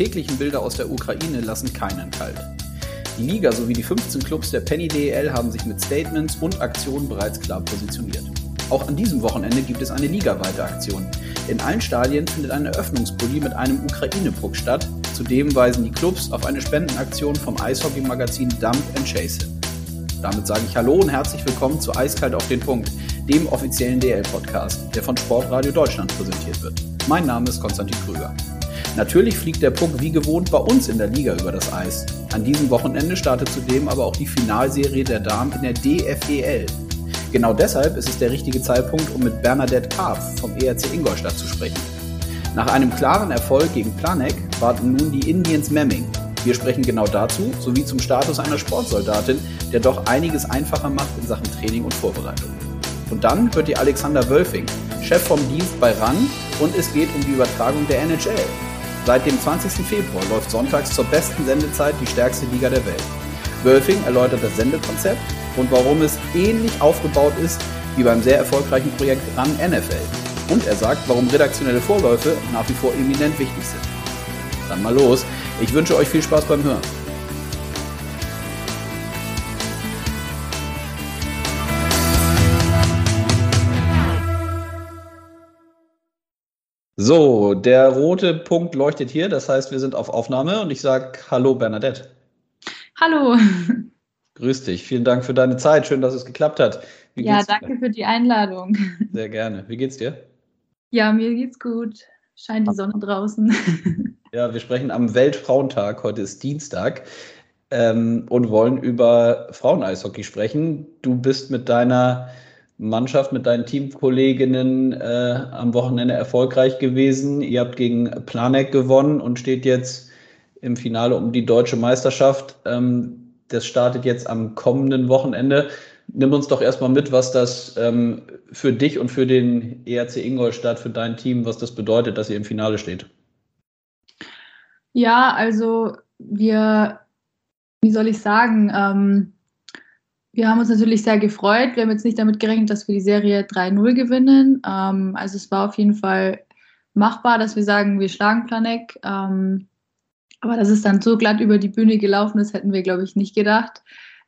täglichen Bilder aus der Ukraine lassen keinen kalt. Die Liga sowie die 15 Clubs der Penny DEL haben sich mit Statements und Aktionen bereits klar positioniert. Auch an diesem Wochenende gibt es eine ligaweite Aktion. In allen Stadien findet ein Eröffnungspulli mit einem Ukraine-Puck statt. Zudem weisen die Clubs auf eine Spendenaktion vom Eishockey-Magazin Dump and Chase hin. Damit sage ich Hallo und herzlich willkommen zu Eiskalt auf den Punkt, dem offiziellen DL-Podcast, der von Sportradio Deutschland präsentiert wird. Mein Name ist Konstantin Krüger. Natürlich fliegt der Puck wie gewohnt bei uns in der Liga über das Eis. An diesem Wochenende startet zudem aber auch die Finalserie der Damen in der DFEL. Genau deshalb ist es der richtige Zeitpunkt, um mit Bernadette Karpf vom ERC Ingolstadt zu sprechen. Nach einem klaren Erfolg gegen Planek warten nun die Indians Memming. Wir sprechen genau dazu, sowie zum Status einer Sportsoldatin, der doch einiges einfacher macht in Sachen Training und Vorbereitung. Und dann hört ihr Alexander Wölfing, Chef vom Dienst bei RAN und es geht um die Übertragung der NHL. Seit dem 20. Februar läuft sonntags zur besten Sendezeit die stärkste Liga der Welt. Wölfing erläutert das Sendekonzept und warum es ähnlich aufgebaut ist wie beim sehr erfolgreichen Projekt RAN NFL. Und er sagt, warum redaktionelle Vorläufe nach wie vor eminent wichtig sind. Dann mal los. Ich wünsche euch viel Spaß beim Hören. So, der rote Punkt leuchtet hier, das heißt, wir sind auf Aufnahme und ich sage Hallo Bernadette. Hallo. Grüß dich, vielen Dank für deine Zeit, schön, dass es geklappt hat. Wie ja, danke für die Einladung. Sehr gerne. Wie geht's dir? Ja, mir geht's gut. Scheint die Sonne draußen. Ja, wir sprechen am Weltfrauentag, heute ist Dienstag, ähm, und wollen über Fraueneishockey sprechen. Du bist mit deiner Mannschaft, mit deinen Teamkolleginnen äh, am Wochenende erfolgreich gewesen. Ihr habt gegen Planek gewonnen und steht jetzt im Finale um die deutsche Meisterschaft. Ähm, das startet jetzt am kommenden Wochenende. Nimm uns doch erstmal mit, was das ähm, für dich und für den ERC Ingolstadt, für dein Team, was das bedeutet, dass ihr im Finale steht. Ja, also wir, wie soll ich sagen, ähm, wir haben uns natürlich sehr gefreut. Wir haben jetzt nicht damit gerechnet, dass wir die Serie 3-0 gewinnen. Ähm, also es war auf jeden Fall machbar, dass wir sagen, wir schlagen Planek. Ähm, aber dass es dann so glatt über die Bühne gelaufen ist, hätten wir, glaube ich, nicht gedacht.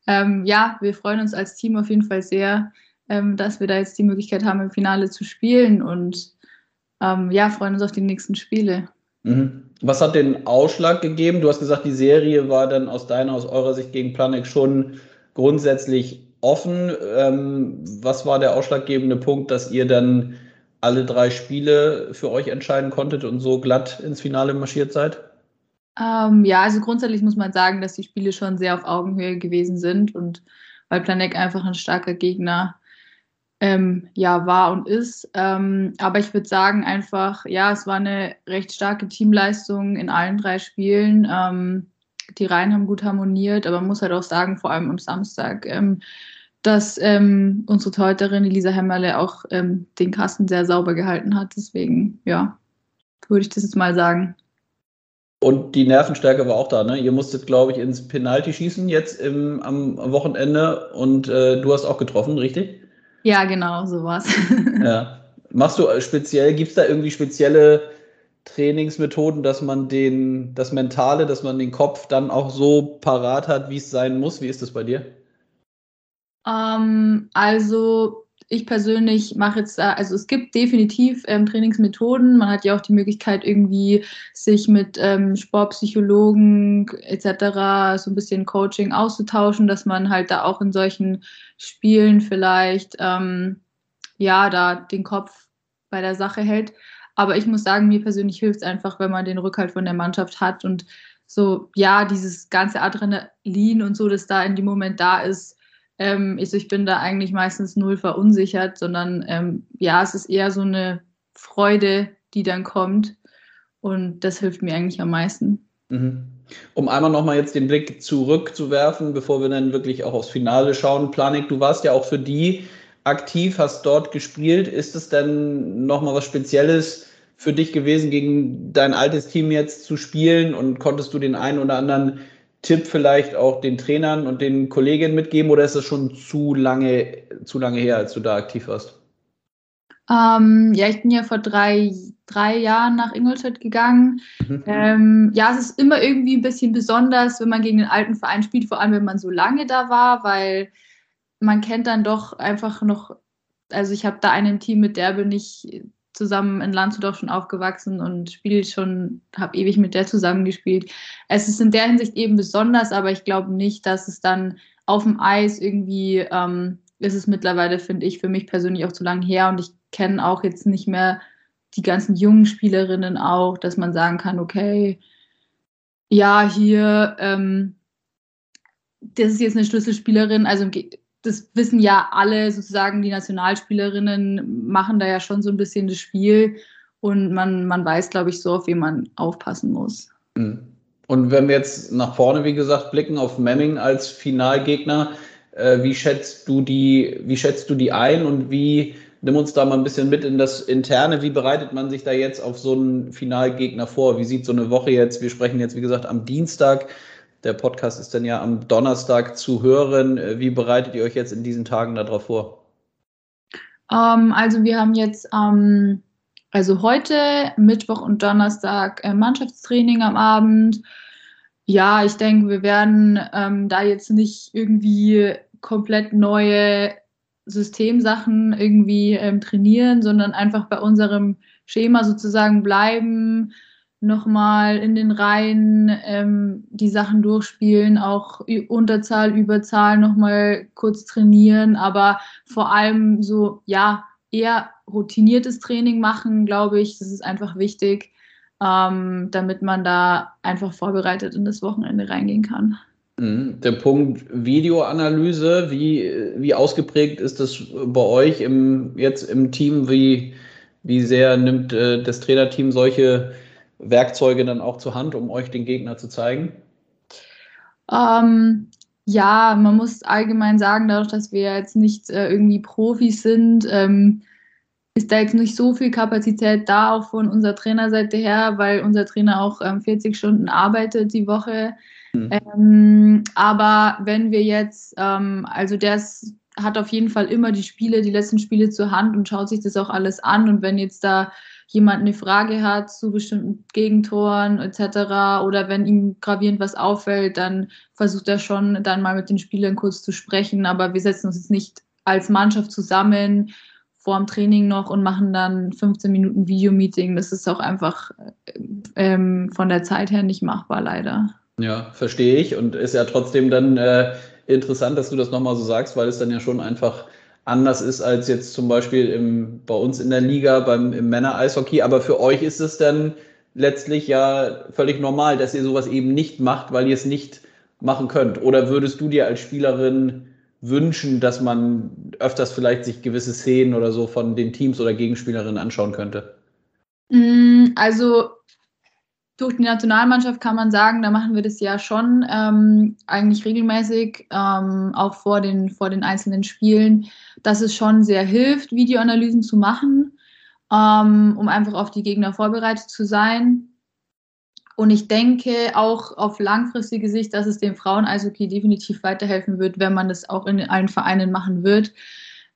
Ähm, ja, wir freuen uns als Team auf jeden Fall sehr, ähm, dass wir da jetzt die Möglichkeit haben, im Finale zu spielen und ähm, ja, freuen uns auf die nächsten Spiele. Mhm. Was hat den Ausschlag gegeben? Du hast gesagt, die Serie war dann aus deiner, aus eurer Sicht gegen Planek schon grundsätzlich offen. Ähm, was war der ausschlaggebende Punkt, dass ihr dann alle drei Spiele für euch entscheiden konntet und so glatt ins Finale marschiert seid? Ähm, ja, also grundsätzlich muss man sagen, dass die Spiele schon sehr auf Augenhöhe gewesen sind und weil Planek einfach ein starker Gegner ähm, ja war und ist. Ähm, aber ich würde sagen einfach, ja, es war eine recht starke Teamleistung in allen drei Spielen. Ähm, die Reihen haben gut harmoniert, aber man muss halt auch sagen, vor allem am Samstag, ähm, dass ähm, unsere Torhüterin Elisa Hämmerle auch ähm, den Kasten sehr sauber gehalten hat. Deswegen, ja, würde ich das jetzt mal sagen. Und die Nervenstärke war auch da, ne? Ihr musstet, glaube ich, ins Penalty schießen jetzt im, am Wochenende und äh, du hast auch getroffen, richtig? Ja, genau, sowas. ja. Machst du äh, speziell, gibt es da irgendwie spezielle Trainingsmethoden, dass man den, das Mentale, dass man den Kopf dann auch so parat hat, wie es sein muss? Wie ist das bei dir? Ähm, also ich persönlich mache jetzt, also es gibt definitiv ähm, Trainingsmethoden. Man hat ja auch die Möglichkeit, irgendwie sich mit ähm, Sportpsychologen etc. so ein bisschen Coaching auszutauschen, dass man halt da auch in solchen Spielen vielleicht ähm, ja da den Kopf bei der Sache hält. Aber ich muss sagen, mir persönlich hilft es einfach, wenn man den Rückhalt von der Mannschaft hat und so, ja, dieses ganze Adrenalin und so, das da in dem Moment da ist. Ähm, ich, ich bin da eigentlich meistens null verunsichert, sondern ähm, ja, es ist eher so eine Freude, die dann kommt. Und das hilft mir eigentlich am meisten. Mhm. Um einmal nochmal jetzt den Blick zurückzuwerfen, bevor wir dann wirklich auch aufs Finale schauen. Planik, du warst ja auch für die aktiv, hast dort gespielt. Ist es denn nochmal was Spezielles für dich gewesen, gegen dein altes Team jetzt zu spielen? Und konntest du den einen oder anderen Tipp vielleicht auch den Trainern und den Kolleginnen mitgeben oder ist es schon zu lange, zu lange her, als du da aktiv warst? Ähm, ja, ich bin ja vor drei, drei Jahren nach Ingolstadt gegangen. Mhm. Ähm, ja, es ist immer irgendwie ein bisschen besonders, wenn man gegen den alten Verein spielt, vor allem wenn man so lange da war, weil man kennt dann doch einfach noch, also ich habe da einen Team, mit der bin ich zusammen in Landshut schon aufgewachsen und spiele schon, habe ewig mit der zusammengespielt. Es ist in der Hinsicht eben besonders, aber ich glaube nicht, dass es dann auf dem Eis irgendwie ähm, ist es mittlerweile, finde ich, für mich persönlich auch zu lang her und ich kenne auch jetzt nicht mehr die ganzen jungen Spielerinnen auch, dass man sagen kann, okay, ja, hier, ähm, das ist jetzt eine Schlüsselspielerin, also das wissen ja alle sozusagen, die Nationalspielerinnen machen da ja schon so ein bisschen das Spiel und man, man weiß, glaube ich, so, auf wen man aufpassen muss. Mhm. Und wenn wir jetzt nach vorne, wie gesagt, blicken auf Memming als Finalgegner, äh, wie schätzt du die, wie schätzt du die ein und wie nimm uns da mal ein bisschen mit in das Interne. Wie bereitet man sich da jetzt auf so einen Finalgegner vor? Wie sieht so eine Woche jetzt? Wir sprechen jetzt, wie gesagt, am Dienstag. Der Podcast ist dann ja am Donnerstag zu hören. Wie bereitet ihr euch jetzt in diesen Tagen darauf vor? Um, ähm, also wir haben jetzt ähm, also heute Mittwoch und Donnerstag äh, Mannschaftstraining am Abend. Ja, ich denke, wir werden ähm, da jetzt nicht irgendwie komplett neue Systemsachen irgendwie trainieren, sondern einfach bei unserem Schema sozusagen bleiben, nochmal in den Reihen ähm, die Sachen durchspielen, auch Unterzahl, Überzahl nochmal kurz trainieren, aber vor allem so, ja, eher routiniertes Training machen, glaube ich. Das ist einfach wichtig, ähm, damit man da einfach vorbereitet in das Wochenende reingehen kann. Mhm. Der Punkt Videoanalyse, wie, wie ausgeprägt ist das bei euch im, jetzt im Team? Wie, wie sehr nimmt äh, das Trainerteam solche Werkzeuge dann auch zur Hand, um euch den Gegner zu zeigen? Ähm, ja, man muss allgemein sagen, dadurch, dass wir jetzt nicht äh, irgendwie Profis sind, ähm, ist da jetzt nicht so viel Kapazität da, auch von unserer Trainerseite her, weil unser Trainer auch ähm, 40 Stunden arbeitet die Woche. Mhm. Ähm, aber wenn wir jetzt, ähm, also der ist, hat auf jeden Fall immer die Spiele, die letzten Spiele zur Hand und schaut sich das auch alles an. Und wenn jetzt da jemand eine Frage hat zu bestimmten Gegentoren etc. oder wenn ihm gravierend was auffällt, dann versucht er schon dann mal mit den Spielern kurz zu sprechen. Aber wir setzen uns jetzt nicht als Mannschaft zusammen vor dem Training noch und machen dann 15 Minuten Videomeeting. Das ist auch einfach ähm, von der Zeit her nicht machbar, leider. Ja, verstehe ich und ist ja trotzdem dann äh, interessant, dass du das nochmal so sagst, weil es dann ja schon einfach anders ist als jetzt zum Beispiel im, bei uns in der Liga beim im Männer-Eishockey. Aber für euch ist es dann letztlich ja völlig normal, dass ihr sowas eben nicht macht, weil ihr es nicht machen könnt. Oder würdest du dir als Spielerin wünschen, dass man öfters vielleicht sich gewisse Szenen oder so von den Teams oder Gegenspielerinnen anschauen könnte? Mm, also durch die Nationalmannschaft kann man sagen, da machen wir das ja schon ähm, eigentlich regelmäßig, ähm, auch vor den, vor den einzelnen Spielen, dass es schon sehr hilft, Videoanalysen zu machen, ähm, um einfach auf die Gegner vorbereitet zu sein. Und ich denke auch auf langfristige Sicht, dass es dem Frauen-Eishockey definitiv weiterhelfen wird, wenn man das auch in allen Vereinen machen wird.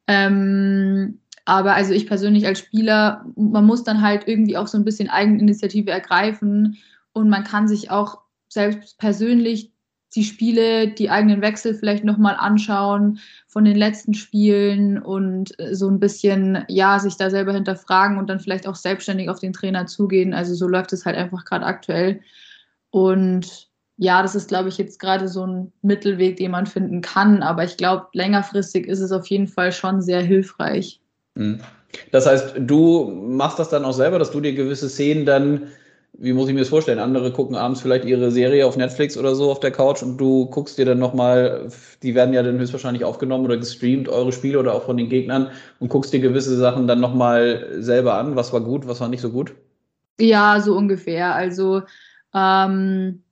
Ähm, aber also ich persönlich als Spieler, man muss dann halt irgendwie auch so ein bisschen Eigeninitiative ergreifen und man kann sich auch selbst persönlich die Spiele, die eigenen Wechsel vielleicht nochmal anschauen von den letzten Spielen und so ein bisschen, ja, sich da selber hinterfragen und dann vielleicht auch selbstständig auf den Trainer zugehen. Also so läuft es halt einfach gerade aktuell. Und ja, das ist, glaube ich, jetzt gerade so ein Mittelweg, den man finden kann. Aber ich glaube, längerfristig ist es auf jeden Fall schon sehr hilfreich. Mhm. Das heißt, du machst das dann auch selber, dass du dir gewisse Szenen dann, wie muss ich mir das vorstellen? Andere gucken abends vielleicht ihre Serie auf Netflix oder so auf der Couch und du guckst dir dann nochmal, die werden ja dann höchstwahrscheinlich aufgenommen oder gestreamt, eure Spiele oder auch von den Gegnern und guckst dir gewisse Sachen dann nochmal selber an. Was war gut, was war nicht so gut? Ja, so ungefähr. Also, ähm,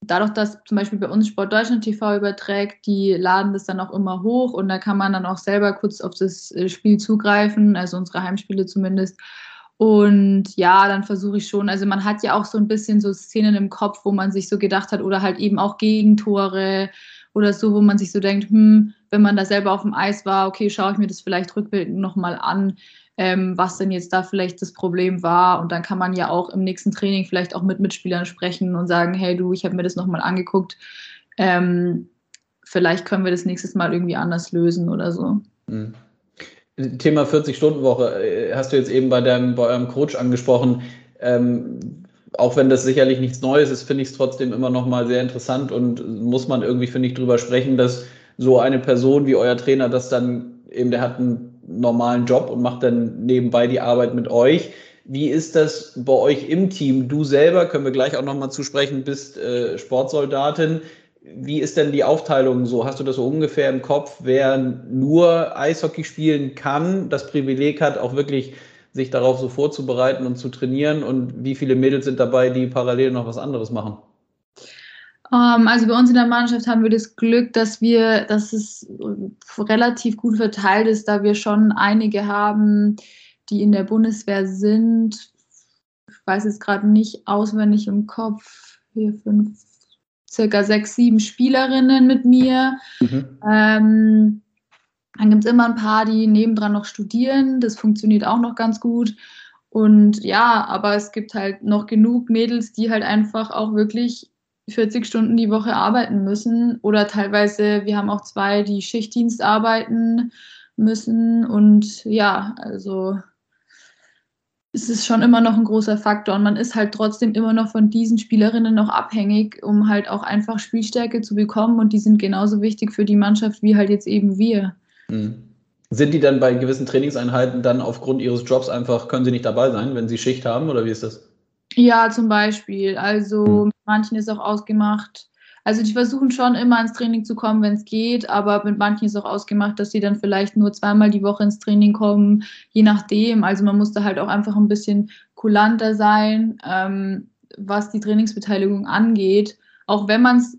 dadurch, dass zum Beispiel bei uns Sport Deutschland TV überträgt, die laden das dann auch immer hoch und da kann man dann auch selber kurz auf das äh, Spiel zugreifen, also unsere Heimspiele zumindest. Und ja, dann versuche ich schon, also man hat ja auch so ein bisschen so Szenen im Kopf, wo man sich so gedacht hat, oder halt eben auch Gegentore oder so, wo man sich so denkt, hm, wenn man da selber auf dem Eis war, okay, schaue ich mir das vielleicht rückblickend nochmal an. ähm, was denn jetzt da vielleicht das Problem war. Und dann kann man ja auch im nächsten Training vielleicht auch mit Mitspielern sprechen und sagen, hey du, ich habe mir das nochmal angeguckt. Ähm, vielleicht können wir das nächstes Mal irgendwie anders lösen oder so. Mhm. Thema 40-Stunden-Woche äh, hast du jetzt eben bei, deinem, bei eurem Coach angesprochen. Ähm, auch wenn das sicherlich nichts Neues ist, finde ich es trotzdem immer noch mal sehr interessant und muss man irgendwie, finde ich, drüber sprechen, dass so eine Person wie euer Trainer das dann eben, der hat einen normalen Job und macht dann nebenbei die Arbeit mit euch. Wie ist das bei euch im Team? Du selber, können wir gleich auch noch mal zusprechen, bist äh, Sportsoldatin. Wie ist denn die Aufteilung so? Hast du das so ungefähr im Kopf, wer nur Eishockey spielen kann, das Privileg hat, auch wirklich sich darauf so vorzubereiten und zu trainieren? Und wie viele Mädels sind dabei, die parallel noch was anderes machen? Ähm, also bei uns in der Mannschaft haben wir das Glück, dass wir, dass es relativ gut verteilt ist, da wir schon einige haben, die in der Bundeswehr sind. Ich weiß jetzt gerade nicht auswendig im Kopf. Vier, fünf, circa sechs, sieben Spielerinnen mit mir. Mhm. Ähm, dann gibt es immer ein paar, die nebendran noch studieren. Das funktioniert auch noch ganz gut. Und ja, aber es gibt halt noch genug Mädels, die halt einfach auch wirklich 40 Stunden die Woche arbeiten müssen. Oder teilweise, wir haben auch zwei, die Schichtdienst arbeiten müssen. Und ja, also es ist schon immer noch ein großer Faktor und man ist halt trotzdem immer noch von diesen Spielerinnen noch abhängig, um halt auch einfach Spielstärke zu bekommen und die sind genauso wichtig für die Mannschaft wie halt jetzt eben wir. Mhm. Sind die dann bei gewissen Trainingseinheiten dann aufgrund ihres Jobs einfach, können sie nicht dabei sein, wenn sie Schicht haben oder wie ist das? Ja, zum Beispiel. Also mhm. manchen ist auch ausgemacht, also die versuchen schon immer ins Training zu kommen, wenn es geht, aber mit manchen ist auch ausgemacht, dass sie dann vielleicht nur zweimal die Woche ins Training kommen, je nachdem. Also man muss da halt auch einfach ein bisschen kulanter sein, ähm, was die Trainingsbeteiligung angeht. Auch wenn man es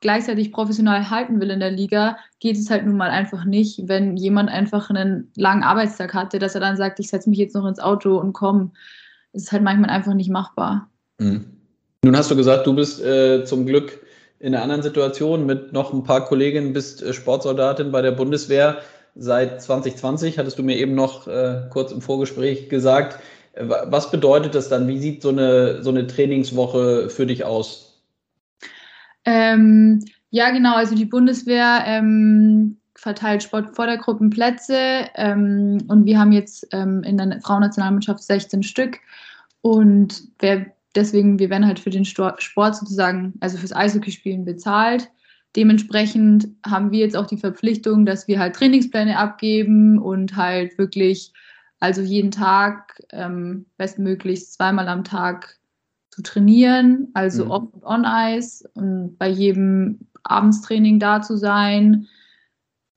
gleichzeitig professionell halten will in der Liga, geht es halt nun mal einfach nicht, wenn jemand einfach einen langen Arbeitstag hatte, dass er dann sagt, ich setze mich jetzt noch ins Auto und komme. Das ist halt manchmal einfach nicht machbar. Mhm. Nun hast du gesagt, du bist äh, zum Glück in einer anderen Situation mit noch ein paar Kolleginnen, bist äh, Sportsoldatin bei der Bundeswehr seit 2020, hattest du mir eben noch äh, kurz im Vorgespräch gesagt. Äh, was bedeutet das dann? Wie sieht so eine, so eine Trainingswoche für dich aus? Ähm, ja, genau. Also die Bundeswehr ähm, verteilt Sportvordergruppenplätze ähm, und wir haben jetzt ähm, in der Frauennationalmannschaft 16 Stück. Und wer deswegen, wir werden halt für den Sport sozusagen, also fürs Eishockeyspielen bezahlt. Dementsprechend haben wir jetzt auch die Verpflichtung, dass wir halt Trainingspläne abgeben und halt wirklich, also jeden Tag ähm, bestmöglichst zweimal am Tag zu trainieren, also mhm. off und on Eis und bei jedem Abendstraining da zu sein.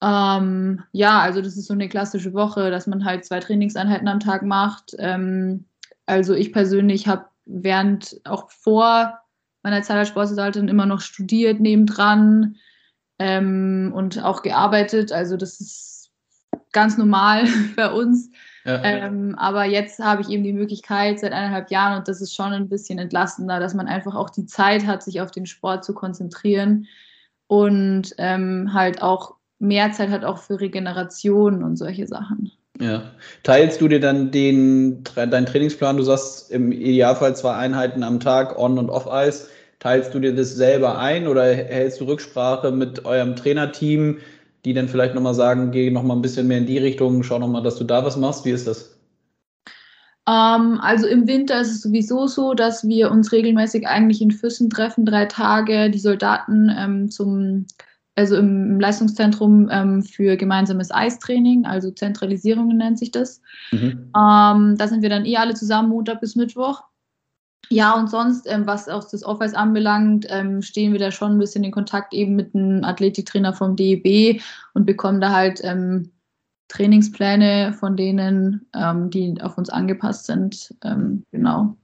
Ähm, ja, also das ist so eine klassische Woche, dass man halt zwei Trainingseinheiten am Tag macht. Ähm, also ich persönlich habe während auch vor meiner Zeit als Sportsoldatin immer noch studiert nebendran ähm, und auch gearbeitet. Also das ist ganz normal bei uns. Ja. Ähm, aber jetzt habe ich eben die Möglichkeit seit eineinhalb Jahren und das ist schon ein bisschen entlastender, dass man einfach auch die Zeit hat, sich auf den Sport zu konzentrieren und ähm, halt auch mehr Zeit hat auch für Regeneration und solche Sachen. Ja. Teilst du dir dann den, deinen Trainingsplan, du sagst im Idealfall zwei Einheiten am Tag, On- und Off-Eis, teilst du dir das selber ein oder hältst du Rücksprache mit eurem Trainerteam, die dann vielleicht nochmal sagen, geh nochmal ein bisschen mehr in die Richtung, schau nochmal, dass du da was machst? Wie ist das? Ähm, also im Winter ist es sowieso so, dass wir uns regelmäßig eigentlich in Füssen treffen, drei Tage, die Soldaten ähm, zum also im Leistungszentrum ähm, für gemeinsames Eistraining, also Zentralisierung nennt sich das. Mhm. Ähm, da sind wir dann eh alle zusammen Montag bis Mittwoch. Ja, und sonst, ähm, was auch das Office anbelangt, ähm, stehen wir da schon ein bisschen in Kontakt eben mit einem Athletiktrainer vom DEB und bekommen da halt ähm, Trainingspläne von denen, ähm, die auf uns angepasst sind. genau.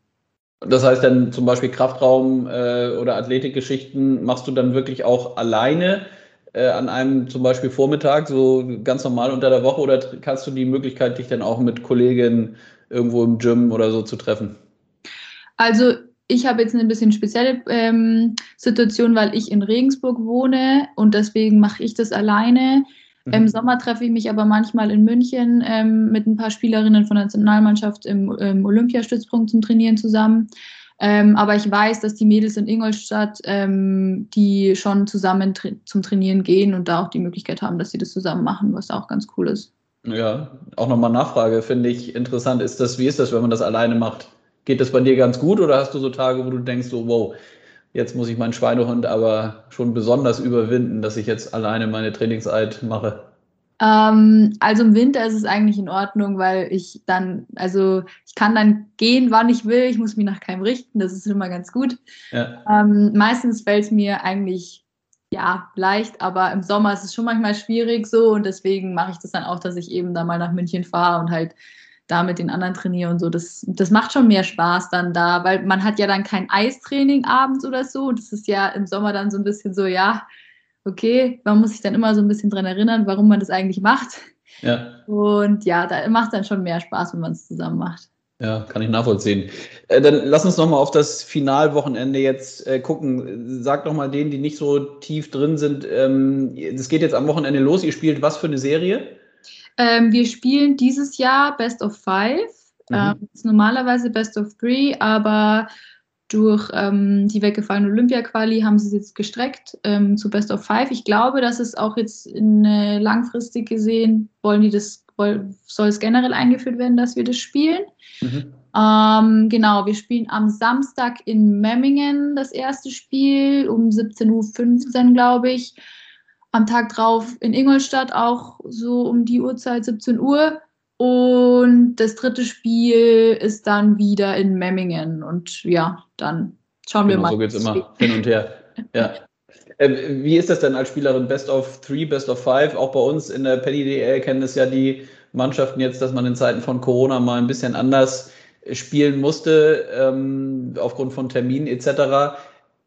Das heißt dann zum Beispiel Kraftraum äh, oder Athletikgeschichten machst du dann wirklich auch alleine äh, an einem zum Beispiel Vormittag, so ganz normal unter der Woche, oder kannst du die Möglichkeit, dich dann auch mit Kolleginnen irgendwo im Gym oder so zu treffen? Also ich habe jetzt eine bisschen spezielle ähm, Situation, weil ich in Regensburg wohne und deswegen mache ich das alleine. Mhm. Im Sommer treffe ich mich aber manchmal in München ähm, mit ein paar Spielerinnen von der Nationalmannschaft im, im Olympiastützpunkt zum Trainieren zusammen. Ähm, aber ich weiß, dass die Mädels in Ingolstadt, ähm, die schon zusammen tra zum Trainieren gehen und da auch die Möglichkeit haben, dass sie das zusammen machen, was auch ganz cool ist. Ja, auch nochmal Nachfrage, finde ich interessant. Ist das, wie ist das, wenn man das alleine macht? Geht das bei dir ganz gut oder hast du so Tage, wo du denkst, so, wow, jetzt muss ich meinen Schweinehund aber schon besonders überwinden, dass ich jetzt alleine meine Trainingszeit mache? Ähm, also im Winter ist es eigentlich in Ordnung, weil ich dann, also ich kann dann gehen, wann ich will. Ich muss mich nach keinem richten. Das ist immer ganz gut. Ja. Ähm, meistens fällt es mir eigentlich ja leicht, aber im Sommer ist es schon manchmal schwierig so und deswegen mache ich das dann auch, dass ich eben da mal nach München fahre und halt da mit den anderen trainiere und so. Das, das macht schon mehr Spaß dann da, weil man hat ja dann kein Eistraining abends oder so. Und das ist ja im Sommer dann so ein bisschen so, ja, okay, man muss sich dann immer so ein bisschen dran erinnern, warum man das eigentlich macht. Ja. Und ja, da macht dann schon mehr Spaß, wenn man es zusammen macht. Ja, kann ich nachvollziehen. Äh, dann lass uns nochmal auf das Finalwochenende jetzt äh, gucken. Sag doch mal denen, die nicht so tief drin sind. Ähm, das geht jetzt am Wochenende los. Ihr spielt was für eine Serie? Ähm, wir spielen dieses Jahr Best of Five. Mhm. Ähm, ist normalerweise Best of Three, aber durch ähm, die weggefallene Olympia-Quali haben sie es jetzt gestreckt ähm, zu Best of Five. Ich glaube, dass es auch jetzt in, äh, langfristig gesehen, wollen die das, soll es generell eingeführt werden, dass wir das spielen. Mhm. Ähm, genau, wir spielen am Samstag in Memmingen das erste Spiel um 17.15 Uhr, glaube ich. Am Tag drauf in Ingolstadt auch so um die Uhrzeit 17 Uhr. Und das dritte Spiel ist dann wieder in Memmingen. Und ja, dann schauen genau, wir mal. So geht es immer hin und her. Ja. Äh, wie ist das denn als Spielerin Best of Three, Best of Five? Auch bei uns in der Penny DL kennen es ja die Mannschaften jetzt, dass man in Zeiten von Corona mal ein bisschen anders spielen musste, ähm, aufgrund von Terminen etc.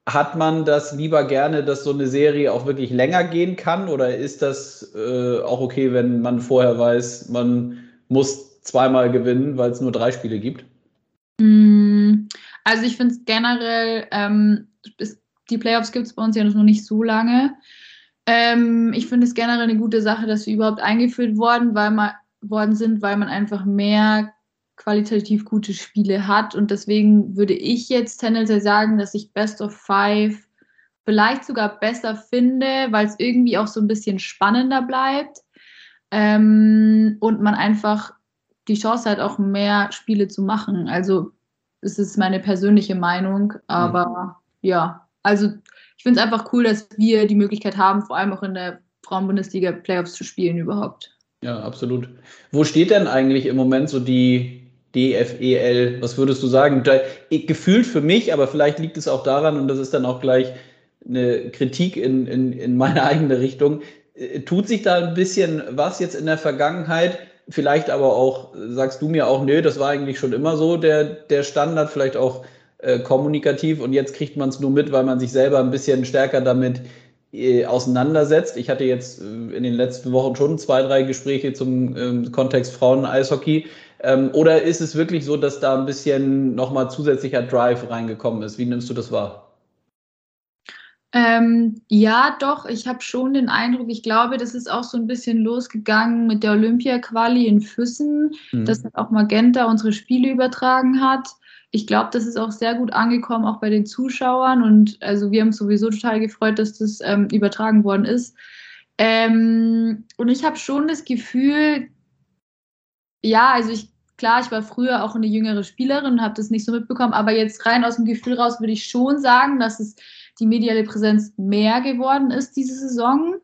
Hat man das lieber gerne, dass so eine Serie auch wirklich länger gehen kann? Oder ist das äh, auch okay, wenn man vorher weiß, man muss zweimal gewinnen, weil es nur drei Spiele gibt? Mm, also ich finde es generell, ähm, ist, die Playoffs gibt es bei uns ja noch nicht so lange. Ähm, ich finde es generell eine gute Sache, dass sie überhaupt eingeführt worden, weil man, worden sind, weil man einfach mehr qualitativ gute Spiele hat. Und deswegen würde ich jetzt tendenziell sagen, dass ich Best of Five vielleicht sogar besser finde, weil es irgendwie auch so ein bisschen spannender bleibt ähm, und man einfach die Chance hat, auch mehr Spiele zu machen. Also es ist meine persönliche Meinung, aber mhm. ja, also ich finde es einfach cool, dass wir die Möglichkeit haben, vor allem auch in der Frauenbundesliga Playoffs zu spielen überhaupt. Ja, absolut. Wo steht denn eigentlich im Moment so die DFEL? Was würdest du sagen? Da, gefühlt für mich, aber vielleicht liegt es auch daran, und das ist dann auch gleich eine Kritik in, in, in meine eigene Richtung, tut sich da ein bisschen was jetzt in der Vergangenheit? Vielleicht aber auch, sagst du mir auch, nö, das war eigentlich schon immer so der, der Standard, vielleicht auch äh, kommunikativ und jetzt kriegt man es nur mit, weil man sich selber ein bisschen stärker damit äh, auseinandersetzt. Ich hatte jetzt äh, in den letzten Wochen schon zwei, drei Gespräche zum ähm, Kontext Frauen-Eishockey. Ähm, oder ist es wirklich so, dass da ein bisschen nochmal zusätzlicher Drive reingekommen ist? Wie nimmst du das wahr? Ähm, ja, doch, ich habe schon den Eindruck, ich glaube, das ist auch so ein bisschen losgegangen mit der Olympia-Quali in Füssen, mhm. dass auch Magenta unsere Spiele übertragen hat. Ich glaube, das ist auch sehr gut angekommen, auch bei den Zuschauern. Und also wir haben sowieso total gefreut, dass das ähm, übertragen worden ist. Ähm, und ich habe schon das Gefühl, ja, also ich, klar, ich war früher auch eine jüngere Spielerin und habe das nicht so mitbekommen, aber jetzt rein aus dem Gefühl raus würde ich schon sagen, dass es die mediale Präsenz mehr geworden ist diese Saison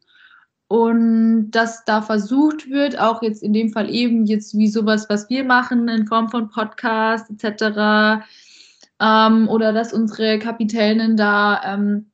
und dass da versucht wird, auch jetzt in dem Fall eben jetzt wie sowas, was wir machen in Form von Podcast etc. Ähm, oder dass unsere Kapitänin da ähm,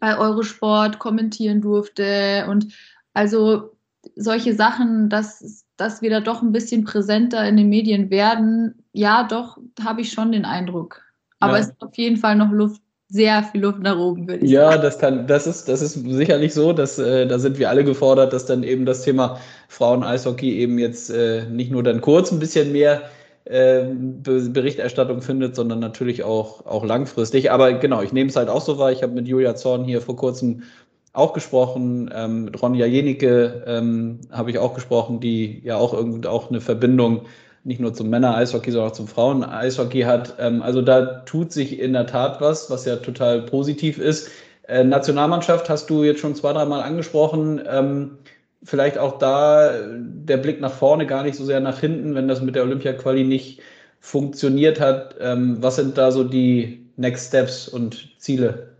bei Eurosport kommentieren durfte und also solche Sachen, dass, dass wir da doch ein bisschen präsenter in den Medien werden, ja, doch, habe ich schon den Eindruck. Aber ja. es ist auf jeden Fall noch Luft sehr viel Luft nach oben, würde ich ja, sagen. Ja, das kann, das ist, das ist sicherlich so, dass äh, da sind wir alle gefordert, dass dann eben das Thema Frauen-Eishockey eben jetzt äh, nicht nur dann kurz ein bisschen mehr äh, Berichterstattung findet, sondern natürlich auch, auch langfristig. Aber genau, ich nehme es halt auch so wahr. Ich habe mit Julia Zorn hier vor kurzem auch gesprochen. Ähm, mit Ronja Jenicke ähm, habe ich auch gesprochen, die ja auch irgendwie auch eine Verbindung nicht nur zum Männer-Eishockey, sondern auch zum Frauen-Eishockey hat. Ähm, also da tut sich in der Tat was, was ja total positiv ist. Äh, Nationalmannschaft hast du jetzt schon zwei, dreimal angesprochen. Ähm, vielleicht auch da der Blick nach vorne, gar nicht so sehr nach hinten, wenn das mit der Olympia-Quali nicht funktioniert hat. Ähm, was sind da so die Next Steps und Ziele?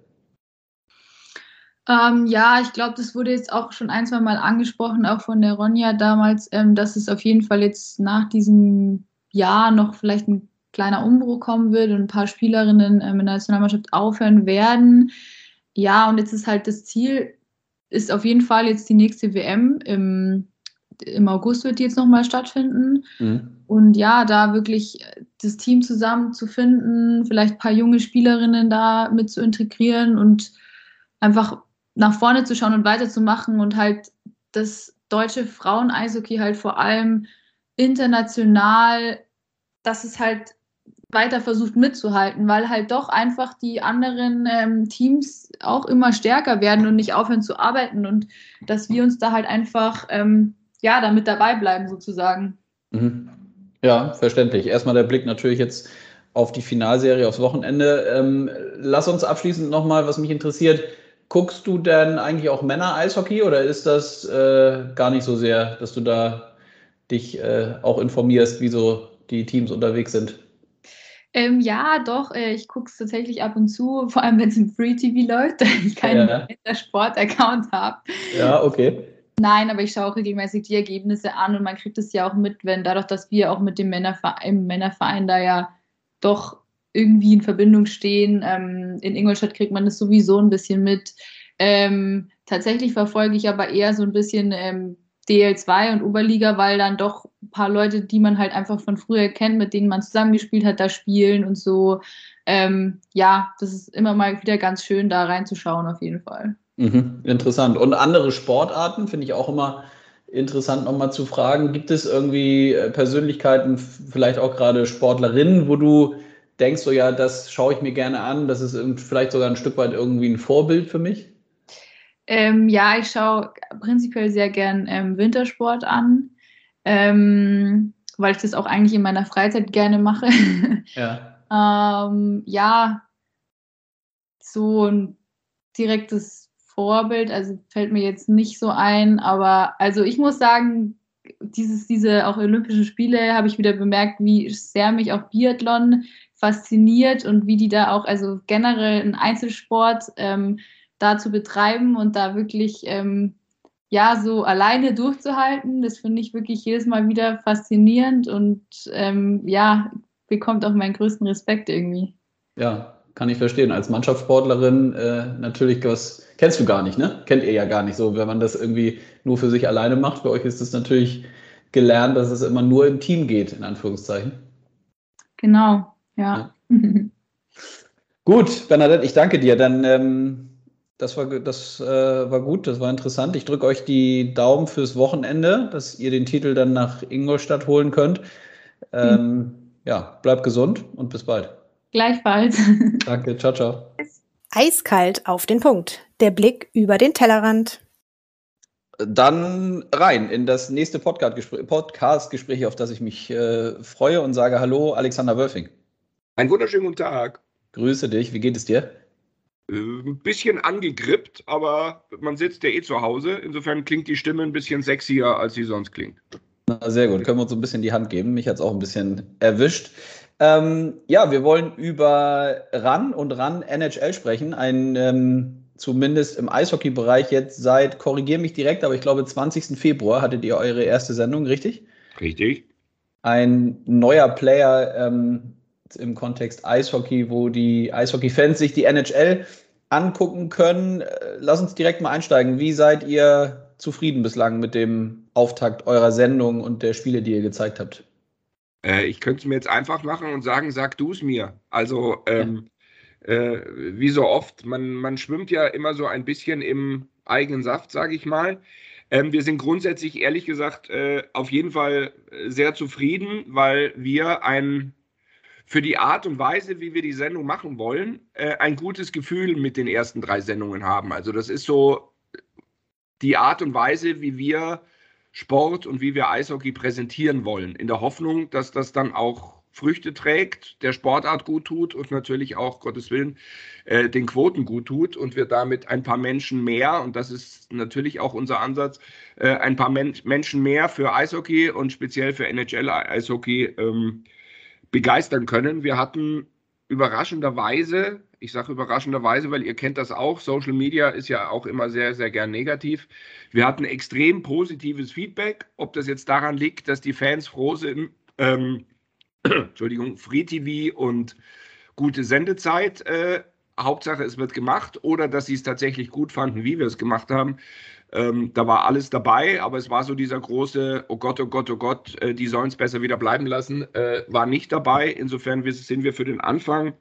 Ähm, ja, ich glaube, das wurde jetzt auch schon ein, zwei Mal angesprochen, auch von der Ronja damals, ähm, dass es auf jeden Fall jetzt nach diesem Jahr noch vielleicht ein kleiner Umbruch kommen wird und ein paar Spielerinnen ähm, in der Nationalmannschaft aufhören werden. Ja, und jetzt ist halt das Ziel, ist auf jeden Fall jetzt die nächste WM. Im, im August wird die jetzt nochmal stattfinden. Mhm. Und ja, da wirklich das Team zusammenzufinden, vielleicht ein paar junge Spielerinnen da mit zu integrieren und einfach nach vorne zu schauen und weiterzumachen und halt das deutsche Frauen-Eishockey halt vor allem international, dass es halt weiter versucht mitzuhalten, weil halt doch einfach die anderen ähm, Teams auch immer stärker werden und nicht aufhören zu arbeiten und dass wir uns da halt einfach ähm, ja damit dabei bleiben sozusagen. Mhm. Ja, verständlich. Erstmal der Blick natürlich jetzt auf die Finalserie aufs Wochenende. Ähm, lass uns abschließend nochmal, was mich interessiert, Guckst du denn eigentlich auch Männer-Eishockey oder ist das äh, gar nicht so sehr, dass du da dich äh, auch informierst, wie so die Teams unterwegs sind? Ähm, ja, doch, äh, ich gucke es tatsächlich ab und zu, vor allem wenn es im Free TV läuft, da ich keinen ja. Sport-Account habe. Ja, okay. Nein, aber ich schaue auch regelmäßig die Ergebnisse an und man kriegt es ja auch mit, wenn dadurch, dass wir auch mit dem Männerverein, Männerverein da ja doch irgendwie in Verbindung stehen. Ähm, in Ingolstadt kriegt man das sowieso ein bisschen mit. Ähm, tatsächlich verfolge ich aber eher so ein bisschen ähm, DL2 und Oberliga, weil dann doch ein paar Leute, die man halt einfach von früher kennt, mit denen man zusammengespielt hat, da spielen und so. Ähm, ja, das ist immer mal wieder ganz schön, da reinzuschauen, auf jeden Fall. Mhm, interessant. Und andere Sportarten finde ich auch immer interessant, nochmal zu fragen. Gibt es irgendwie äh, Persönlichkeiten, vielleicht auch gerade Sportlerinnen, wo du denkst so, ja, das schaue ich mir gerne an, das ist vielleicht sogar ein Stück weit irgendwie ein Vorbild für mich? Ähm, ja, ich schaue prinzipiell sehr gern ähm, Wintersport an, ähm, weil ich das auch eigentlich in meiner Freizeit gerne mache. Ja. Ähm, ja, so ein direktes Vorbild, also fällt mir jetzt nicht so ein, aber also ich muss sagen, dieses, diese auch Olympischen Spiele habe ich wieder bemerkt, wie sehr mich auch Biathlon fasziniert und wie die da auch, also generell einen Einzelsport ähm, da zu betreiben und da wirklich ähm, ja so alleine durchzuhalten, das finde ich wirklich jedes Mal wieder faszinierend und ähm, ja, bekommt auch meinen größten Respekt irgendwie. Ja, kann ich verstehen. Als Mannschaftssportlerin äh, natürlich was kennst du gar nicht, ne? Kennt ihr ja gar nicht so, wenn man das irgendwie nur für sich alleine macht. Für euch ist es natürlich gelernt, dass es immer nur im Team geht, in Anführungszeichen. Genau, ja. Gut, Bernadette, ich danke dir. Dann ähm, das war das äh, war gut, das war interessant. Ich drücke euch die Daumen fürs Wochenende, dass ihr den Titel dann nach Ingolstadt holen könnt. Ähm, mhm. Ja, bleibt gesund und bis bald. Gleichfalls. Danke, ciao, ciao. Eiskalt auf den Punkt. Der Blick über den Tellerrand. Dann rein in das nächste Podcast-Gespräch, Podcast auf das ich mich äh, freue und sage Hallo, Alexander Wölfing. Einen wunderschönen guten Tag. Grüße dich, wie geht es dir? Äh, ein bisschen angegrippt, aber man sitzt ja eh zu Hause. Insofern klingt die Stimme ein bisschen sexier, als sie sonst klingt. Na, sehr gut, können wir uns so ein bisschen die Hand geben. Mich hat es auch ein bisschen erwischt. Ähm, ja, wir wollen über RAN und RAN NHL sprechen. Ein ähm, zumindest im Eishockey-Bereich jetzt seit, korrigiere mich direkt, aber ich glaube 20. Februar hattet ihr eure erste Sendung, richtig? Richtig. Ein neuer Player ähm, im Kontext Eishockey, wo die Eishockey-Fans sich die NHL angucken können. Äh, lass uns direkt mal einsteigen. Wie seid ihr zufrieden bislang mit dem Auftakt eurer Sendung und der Spiele, die ihr gezeigt habt? Äh, ich könnte es mir jetzt einfach machen und sagen, sag du es mir. Also, ähm, äh, wie so oft, man, man schwimmt ja immer so ein bisschen im eigenen Saft, sage ich mal. Ähm, wir sind grundsätzlich, ehrlich gesagt, äh, auf jeden Fall sehr zufrieden, weil wir ein für die Art und Weise, wie wir die Sendung machen wollen, äh, ein gutes Gefühl mit den ersten drei Sendungen haben. Also das ist so die Art und Weise, wie wir Sport und wie wir Eishockey präsentieren wollen, in der Hoffnung, dass das dann auch Früchte trägt, der Sportart gut tut und natürlich auch, Gottes Willen, äh, den Quoten gut tut und wir damit ein paar Menschen mehr, und das ist natürlich auch unser Ansatz, äh, ein paar Men Menschen mehr für Eishockey und speziell für NHL-Eishockey ähm, begeistern können. Wir hatten überraschenderweise, ich sage überraschenderweise, weil ihr kennt das auch, Social Media ist ja auch immer sehr, sehr gern negativ. Wir hatten extrem positives Feedback, ob das jetzt daran liegt, dass die Fans froh sind, ähm, Entschuldigung, Free TV und gute Sendezeit. Äh, Hauptsache, es wird gemacht oder dass sie es tatsächlich gut fanden, wie wir es gemacht haben. Ähm, da war alles dabei, aber es war so dieser große, oh Gott, oh Gott, oh Gott, äh, die sollen es besser wieder bleiben lassen, äh, war nicht dabei. Insofern sind wir für den Anfang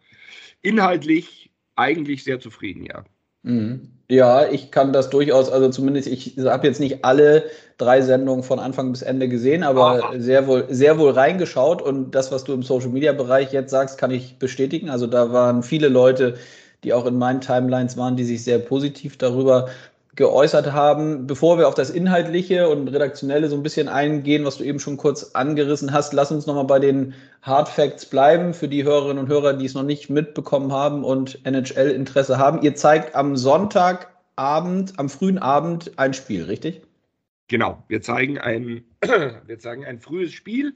inhaltlich eigentlich sehr zufrieden, ja. Mhm. Ja, ich kann das durchaus, also zumindest, ich habe jetzt nicht alle drei Sendungen von Anfang bis Ende gesehen, aber Aha. sehr wohl, sehr wohl reingeschaut und das, was du im Social Media Bereich jetzt sagst, kann ich bestätigen. Also da waren viele Leute, die auch in meinen Timelines waren, die sich sehr positiv darüber geäußert haben. Bevor wir auf das Inhaltliche und Redaktionelle so ein bisschen eingehen, was du eben schon kurz angerissen hast, lass uns nochmal bei den Hard Facts bleiben für die Hörerinnen und Hörer, die es noch nicht mitbekommen haben und NHL-Interesse haben. Ihr zeigt am Sonntagabend, am frühen Abend ein Spiel, richtig? Genau, wir zeigen ein, wir zeigen ein frühes Spiel.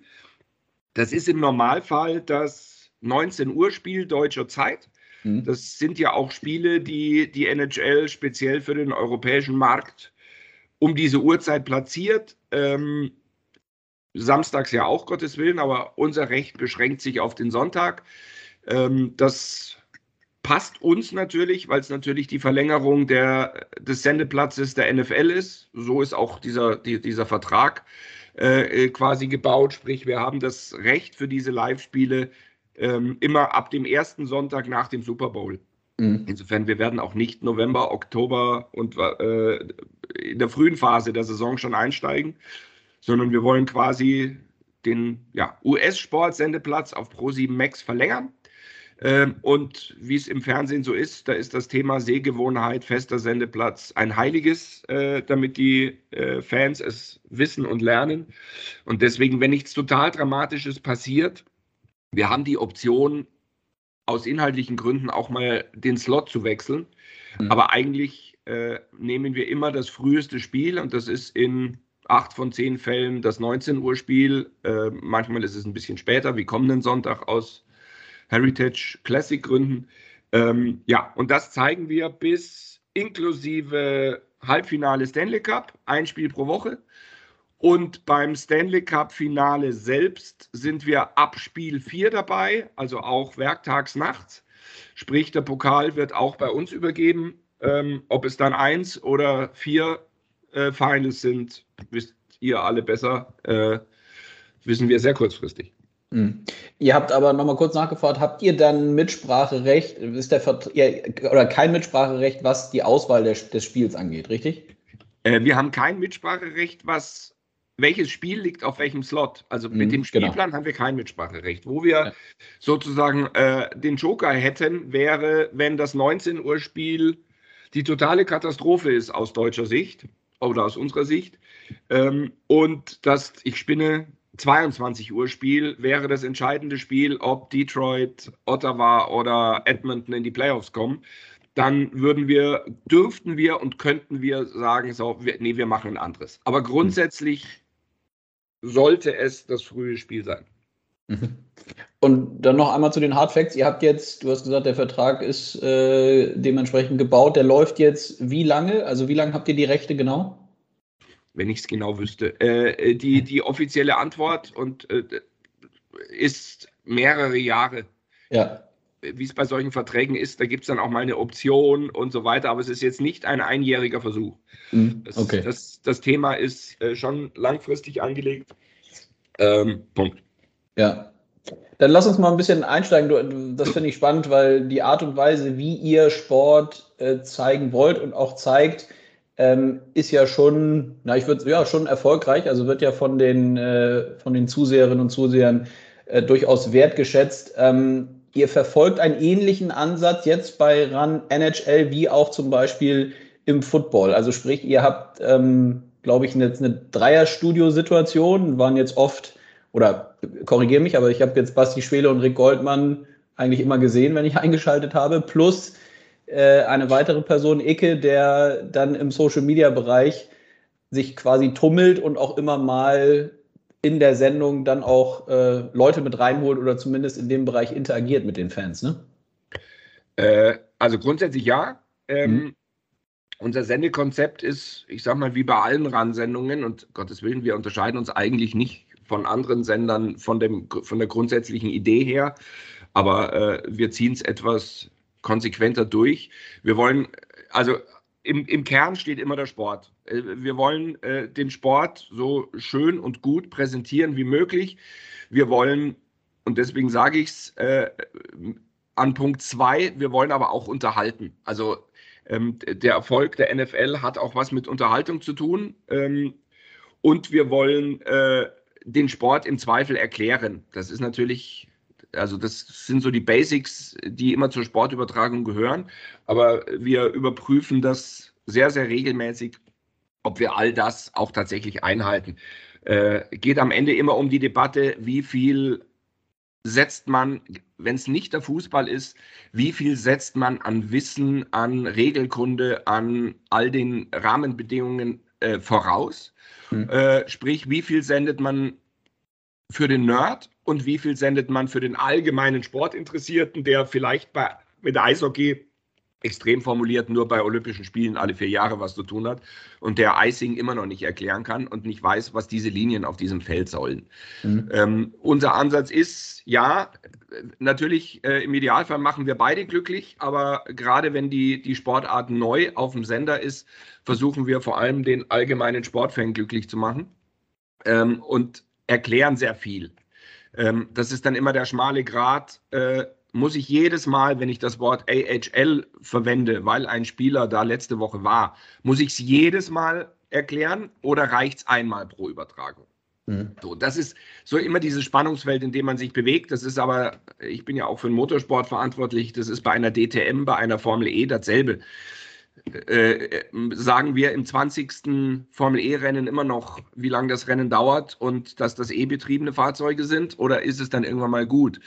Das ist im Normalfall das 19 Uhr Spiel deutscher Zeit. Mhm. Das sind ja auch Spiele, die die NHL speziell für den europäischen Markt um diese Uhrzeit platziert. Ähm, samstags ja auch, Gottes Willen, aber unser Recht beschränkt sich auf den Sonntag. Ähm, das passt uns natürlich, weil es natürlich die Verlängerung der, des Sendeplatzes der NFL ist. So ist auch dieser, die, dieser Vertrag äh, quasi gebaut. Sprich, wir haben das Recht für diese Live-Spiele ähm, immer ab dem ersten Sonntag nach dem Super Bowl. Mhm. Insofern, wir werden auch nicht November, Oktober und äh, in der frühen Phase der Saison schon einsteigen, sondern wir wollen quasi den ja, US-Sport-Sendeplatz auf Pro7 Max verlängern. Ähm, und wie es im Fernsehen so ist, da ist das Thema Sehgewohnheit, fester Sendeplatz ein heiliges, äh, damit die äh, Fans es wissen und lernen. Und deswegen, wenn nichts total Dramatisches passiert, wir haben die Option, aus inhaltlichen Gründen auch mal den Slot zu wechseln. Mhm. Aber eigentlich äh, nehmen wir immer das früheste Spiel und das ist in acht von zehn Fällen das 19 Uhr Spiel. Äh, manchmal ist es ein bisschen später, wie kommenden Sonntag aus Heritage Classic Gründen. Ähm, ja, und das zeigen wir bis inklusive Halbfinale Stanley Cup, ein Spiel pro Woche. Und beim Stanley Cup Finale selbst sind wir ab Spiel 4 dabei, also auch werktags nachts. Sprich, der Pokal wird auch bei uns übergeben. Ähm, ob es dann eins oder vier äh, Finals sind, wisst ihr alle besser. Äh, wissen wir sehr kurzfristig. Mhm. Ihr habt aber nochmal kurz nachgefragt, habt ihr dann Mitspracherecht, ist der Vert oder kein Mitspracherecht, was die Auswahl des, des Spiels angeht, richtig? Äh, wir haben kein Mitspracherecht, was welches Spiel liegt auf welchem Slot. Also mit mhm, dem genau. Spielplan genau. haben wir kein Mitspracherecht. Wo wir ja. sozusagen äh, den Joker hätten, wäre, wenn das 19 Uhr Spiel die totale Katastrophe ist aus deutscher Sicht oder aus unserer Sicht. Ähm, und das, ich spinne, 22 Uhr Spiel wäre das entscheidende Spiel, ob Detroit, Ottawa oder Edmonton in die Playoffs kommen. Dann würden wir, dürften wir und könnten wir sagen, so, wir, nee, wir machen ein anderes. Aber grundsätzlich sollte es das frühe Spiel sein. Mhm. Und dann noch einmal zu den Hard Facts. Ihr habt jetzt, du hast gesagt, der Vertrag ist äh, dementsprechend gebaut. Der läuft jetzt wie lange? Also wie lange habt ihr die Rechte genau? Wenn ich es genau wüsste. Äh, die, die offizielle Antwort und äh, ist mehrere Jahre. Ja wie es bei solchen Verträgen ist, da gibt es dann auch mal eine Option und so weiter, aber es ist jetzt nicht ein einjähriger Versuch. Mhm, okay. Das, das, das, Thema ist äh, schon langfristig angelegt. Ähm, Punkt. Ja. Dann lass uns mal ein bisschen einsteigen. Das finde ich spannend, weil die Art und Weise, wie ihr Sport äh, zeigen wollt und auch zeigt, ähm, ist ja schon, na, ich würde ja schon erfolgreich. Also wird ja von den, äh, von den Zuseherinnen und Zusehern äh, durchaus wertgeschätzt. Ähm, Ihr verfolgt einen ähnlichen Ansatz jetzt bei RAN NHL wie auch zum Beispiel im Football? Also sprich, ihr habt, ähm, glaube ich, eine, eine Dreier-Studio-Situation, waren jetzt oft, oder korrigiere mich, aber ich habe jetzt Basti Schwele und Rick Goldmann eigentlich immer gesehen, wenn ich eingeschaltet habe, plus äh, eine weitere Person, Icke, der dann im Social-Media-Bereich sich quasi tummelt und auch immer mal in der Sendung dann auch äh, Leute mit reinholt oder zumindest in dem Bereich interagiert mit den Fans, ne? Äh, also grundsätzlich ja. Ähm, mhm. Unser Sendekonzept ist, ich sag mal, wie bei allen RAN-Sendungen und Gottes Willen, wir unterscheiden uns eigentlich nicht von anderen Sendern von, dem, von der grundsätzlichen Idee her, aber äh, wir ziehen es etwas konsequenter durch. Wir wollen, also im, im Kern steht immer der Sport. Äh, wir wollen äh, den Sport so schön und gut präsentieren wie möglich. Wir wollen, und deswegen sage ich es äh, an Punkt zwei, wir wollen aber auch unterhalten. Also ähm, der Erfolg der NFL hat auch was mit Unterhaltung zu tun. Ähm, und wir wollen äh, den Sport im Zweifel erklären. Das ist natürlich also das sind so die Basics, die immer zur Sportübertragung gehören. Aber wir überprüfen das sehr, sehr regelmäßig, ob wir all das auch tatsächlich einhalten. Äh, geht am Ende immer um die Debatte, wie viel setzt man, wenn es nicht der Fußball ist, wie viel setzt man an Wissen, an Regelkunde, an all den Rahmenbedingungen äh, voraus? Hm. Äh, sprich, wie viel sendet man für den Nerd und wie viel sendet man für den allgemeinen Sportinteressierten, der vielleicht bei, mit Eishockey extrem formuliert nur bei Olympischen Spielen alle vier Jahre was zu tun hat und der Icing immer noch nicht erklären kann und nicht weiß, was diese Linien auf diesem Feld sollen. Mhm. Ähm, unser Ansatz ist, ja, natürlich äh, im Idealfall machen wir beide glücklich, aber gerade wenn die, die Sportart neu auf dem Sender ist, versuchen wir vor allem den allgemeinen Sportfan glücklich zu machen ähm, und erklären sehr viel. Ähm, das ist dann immer der schmale Grat. Äh, muss ich jedes Mal, wenn ich das Wort AHL verwende, weil ein Spieler da letzte Woche war, muss ich es jedes Mal erklären oder reicht es einmal pro Übertragung? Mhm. So, das ist so immer dieses Spannungsfeld, in dem man sich bewegt. Das ist aber, ich bin ja auch für den Motorsport verantwortlich, das ist bei einer DTM, bei einer Formel E dasselbe. Äh, sagen wir im 20. Formel E-Rennen immer noch, wie lange das Rennen dauert und dass das E-betriebene Fahrzeuge sind oder ist es dann irgendwann mal gut?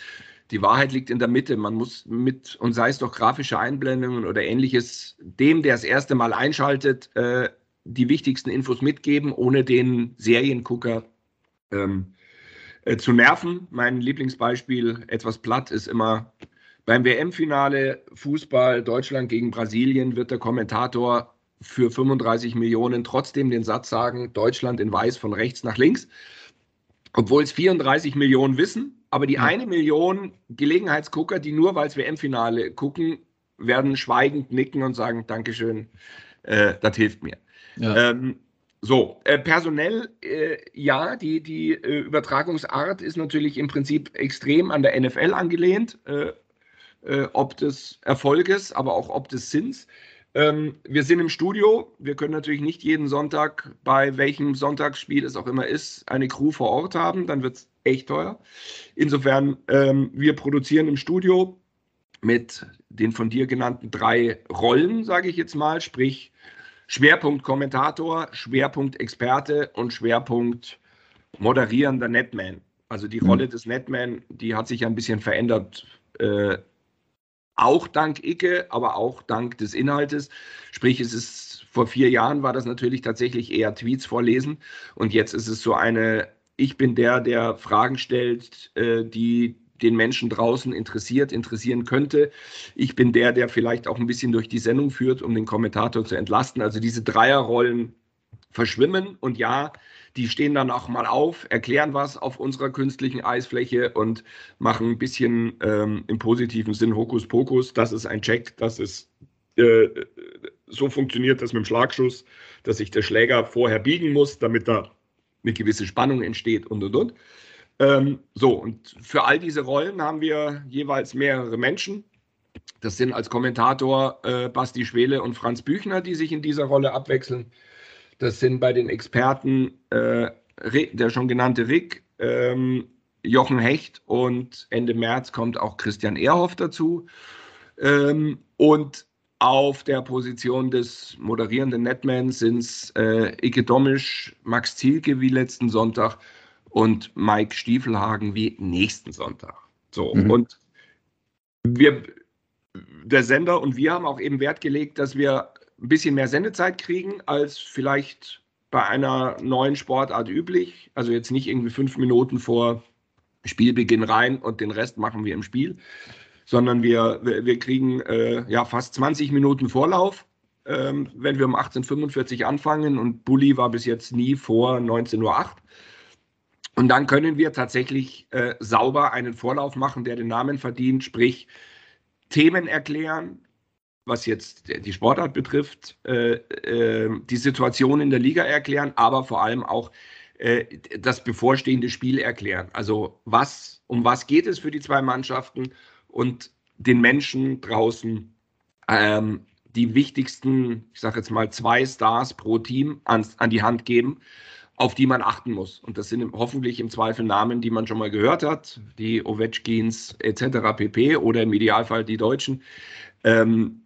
Die Wahrheit liegt in der Mitte. Man muss mit, und sei es doch grafische Einblendungen oder ähnliches, dem, der das erste Mal einschaltet, äh, die wichtigsten Infos mitgeben, ohne den Seriengucker ähm, äh, zu nerven. Mein Lieblingsbeispiel, etwas platt, ist immer beim WM-Finale Fußball Deutschland gegen Brasilien wird der Kommentator für 35 Millionen trotzdem den Satz sagen, Deutschland in weiß von rechts nach links, obwohl es 34 Millionen wissen, aber die eine Million Gelegenheitsgucker, die nur weil es WM-Finale gucken, werden schweigend nicken und sagen, Dankeschön, äh, das hilft mir. Ja. Ähm, so, äh, personell, äh, ja, die, die äh, Übertragungsart ist natürlich im Prinzip extrem an der NFL angelehnt. Äh, ob des Erfolges, aber auch ob des Sinns. Ähm, wir sind im Studio. Wir können natürlich nicht jeden Sonntag, bei welchem Sonntagsspiel es auch immer ist, eine Crew vor Ort haben. Dann wird es echt teuer. Insofern, ähm, wir produzieren im Studio mit den von dir genannten drei Rollen, sage ich jetzt mal, sprich Schwerpunkt Kommentator, Schwerpunkt Experte und Schwerpunkt moderierender Netman. Also die Rolle mhm. des Netman, die hat sich ein bisschen verändert äh, auch dank Icke, aber auch dank des Inhaltes. Sprich, es ist vor vier Jahren war das natürlich tatsächlich eher Tweets vorlesen und jetzt ist es so eine, ich bin der, der Fragen stellt, äh, die den Menschen draußen interessiert, interessieren könnte. Ich bin der, der vielleicht auch ein bisschen durch die Sendung führt, um den Kommentator zu entlasten. Also diese Dreierrollen verschwimmen und ja, die stehen dann auch mal auf, erklären was auf unserer künstlichen Eisfläche und machen ein bisschen ähm, im positiven Sinn Hokuspokus. Das ist ein Check, das ist äh, so funktioniert das mit dem Schlagschuss, dass sich der Schläger vorher biegen muss, damit da eine gewisse Spannung entsteht und und und. Ähm, so, und für all diese Rollen haben wir jeweils mehrere Menschen. Das sind als Kommentator äh, Basti Schwele und Franz Büchner, die sich in dieser Rolle abwechseln. Das sind bei den Experten äh, der schon genannte Rick, ähm, Jochen Hecht und Ende März kommt auch Christian Ehrhoff dazu. Ähm, und auf der Position des moderierenden Netmans sind es äh, Ike Domisch, Max Zielke wie letzten Sonntag und Mike Stiefelhagen wie nächsten Sonntag. So, mhm. und wir, der Sender und wir haben auch eben Wert gelegt, dass wir ein bisschen mehr Sendezeit kriegen als vielleicht bei einer neuen Sportart üblich. Also jetzt nicht irgendwie fünf Minuten vor Spielbeginn rein und den Rest machen wir im Spiel, sondern wir, wir kriegen äh, ja fast 20 Minuten Vorlauf, ähm, wenn wir um 18.45 Uhr anfangen und Bulli war bis jetzt nie vor 19.08 Uhr. Und dann können wir tatsächlich äh, sauber einen Vorlauf machen, der den Namen verdient, sprich Themen erklären, was jetzt die Sportart betrifft, äh, äh, die Situation in der Liga erklären, aber vor allem auch äh, das bevorstehende Spiel erklären. Also was, um was geht es für die zwei Mannschaften und den Menschen draußen ähm, die wichtigsten, ich sage jetzt mal zwei Stars pro Team an, an die Hand geben, auf die man achten muss. Und das sind hoffentlich im Zweifel Namen, die man schon mal gehört hat, die Ovechkins etc. pp. oder im Idealfall die Deutschen. Ähm,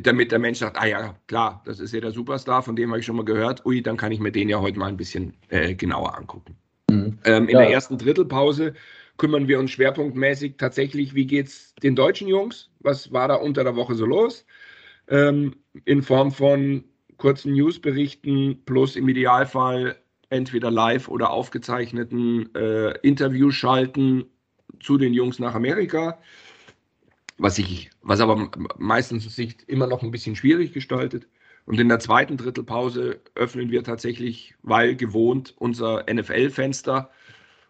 damit der Mensch sagt, ah ja, klar, das ist ja der Superstar, von dem habe ich schon mal gehört. Ui, dann kann ich mir den ja heute mal ein bisschen äh, genauer angucken. Mhm. Ähm, in ja. der ersten Drittelpause kümmern wir uns schwerpunktmäßig tatsächlich, wie geht es den deutschen Jungs? Was war da unter der Woche so los? Ähm, in Form von kurzen Newsberichten plus im Idealfall entweder live oder aufgezeichneten äh, Interviews schalten zu den Jungs nach Amerika was sich, was aber meistens sich immer noch ein bisschen schwierig gestaltet. Und in der zweiten Drittelpause öffnen wir tatsächlich, weil gewohnt, unser NFL-Fenster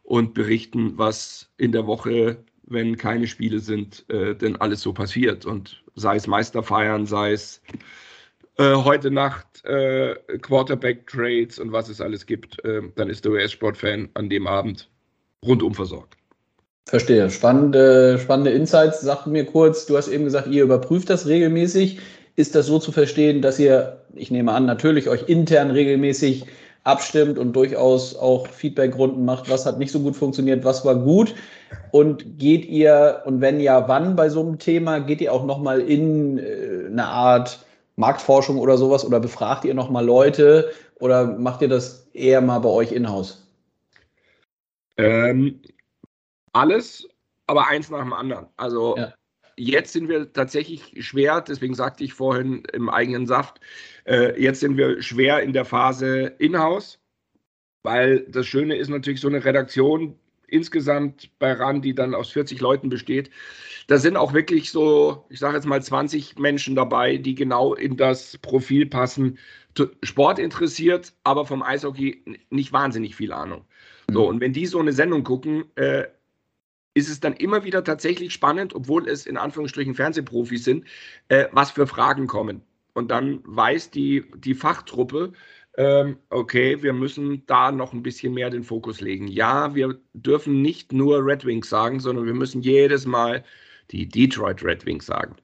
und berichten, was in der Woche, wenn keine Spiele sind, äh, denn alles so passiert. Und sei es Meisterfeiern, sei es äh, heute Nacht äh, Quarterback-Trades und was es alles gibt, äh, dann ist der US-Sport-Fan an dem Abend rundum versorgt. Verstehe. Spannende, spannende Insights. Sag mir kurz, du hast eben gesagt, ihr überprüft das regelmäßig. Ist das so zu verstehen, dass ihr, ich nehme an, natürlich euch intern regelmäßig abstimmt und durchaus auch Feedbackrunden macht, was hat nicht so gut funktioniert, was war gut? Und geht ihr, und wenn ja, wann bei so einem Thema, geht ihr auch nochmal in äh, eine Art Marktforschung oder sowas oder befragt ihr nochmal Leute oder macht ihr das eher mal bei euch in-house? Ähm, alles, aber eins nach dem anderen. Also ja. jetzt sind wir tatsächlich schwer, deswegen sagte ich vorhin im eigenen Saft, äh, jetzt sind wir schwer in der Phase In-house, weil das Schöne ist natürlich so eine Redaktion insgesamt bei RAN, die dann aus 40 Leuten besteht. Da sind auch wirklich so, ich sage jetzt mal 20 Menschen dabei, die genau in das Profil passen. Sport interessiert, aber vom Eishockey nicht wahnsinnig viel Ahnung. So, mhm. und wenn die so eine Sendung gucken, äh, ist es dann immer wieder tatsächlich spannend, obwohl es in Anführungsstrichen Fernsehprofis sind, äh, was für Fragen kommen. Und dann weiß die, die Fachtruppe, ähm, okay, wir müssen da noch ein bisschen mehr den Fokus legen. Ja, wir dürfen nicht nur Red Wings sagen, sondern wir müssen jedes Mal die Detroit Red Wings sagen.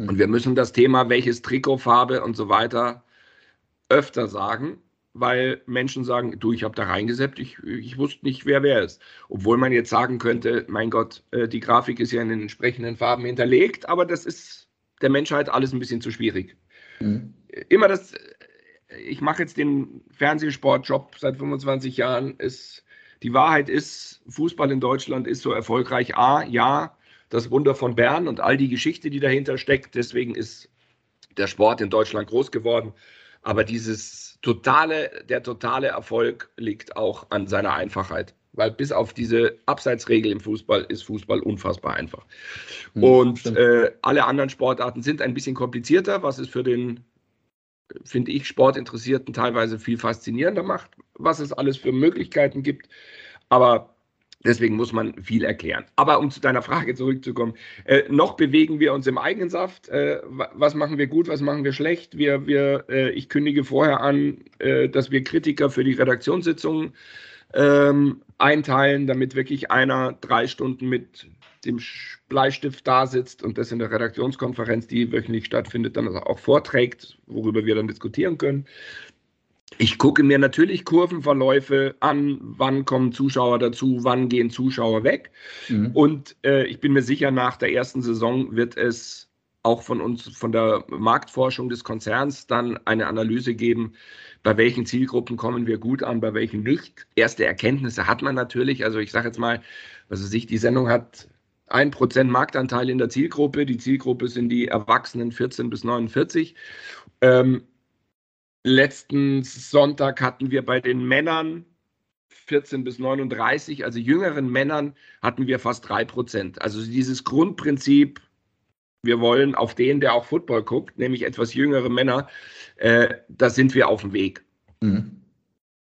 Hm. Und wir müssen das Thema, welches Trikotfarbe und so weiter, öfter sagen, weil Menschen sagen, du, ich habe da reingesetzt, ich, ich wusste nicht, wer wer ist. Obwohl man jetzt sagen könnte, mein Gott, äh, die Grafik ist ja in den entsprechenden Farben hinterlegt, aber das ist der Menschheit alles ein bisschen zu schwierig. Mhm. Immer das, ich mache jetzt den Fernsehsportjob seit 25 Jahren, ist, die Wahrheit ist, Fußball in Deutschland ist so erfolgreich. A, ja, das Wunder von Bern und all die Geschichte, die dahinter steckt, deswegen ist der Sport in Deutschland groß geworden. Aber dieses totale, der totale Erfolg liegt auch an seiner Einfachheit. Weil bis auf diese Abseitsregel im Fußball ist Fußball unfassbar einfach. Mhm, und äh, alle anderen Sportarten sind ein bisschen komplizierter, was es für den, finde ich, Sportinteressierten teilweise viel faszinierender macht, was es alles für Möglichkeiten gibt. Aber Deswegen muss man viel erklären. Aber um zu deiner Frage zurückzukommen, äh, noch bewegen wir uns im eigenen Saft. Äh, was machen wir gut, was machen wir schlecht? Wir, wir, äh, ich kündige vorher an, äh, dass wir Kritiker für die Redaktionssitzungen ähm, einteilen, damit wirklich einer drei Stunden mit dem Bleistift da sitzt und das in der Redaktionskonferenz, die wöchentlich stattfindet, dann auch vorträgt, worüber wir dann diskutieren können. Ich gucke mir natürlich Kurvenverläufe an, wann kommen Zuschauer dazu, wann gehen Zuschauer weg. Mhm. Und äh, ich bin mir sicher, nach der ersten Saison wird es auch von uns, von der Marktforschung des Konzerns, dann eine Analyse geben, bei welchen Zielgruppen kommen wir gut an, bei welchen nicht. Erste Erkenntnisse hat man natürlich. Also ich sage jetzt mal, was weiß ich, die Sendung hat 1% Marktanteil in der Zielgruppe. Die Zielgruppe sind die Erwachsenen 14 bis 49. Ähm, letzten Sonntag hatten wir bei den Männern 14 bis 39, also jüngeren Männern, hatten wir fast 3%. Also dieses Grundprinzip, wir wollen auf den, der auch Football guckt, nämlich etwas jüngere Männer, äh, da sind wir auf dem Weg. Mhm.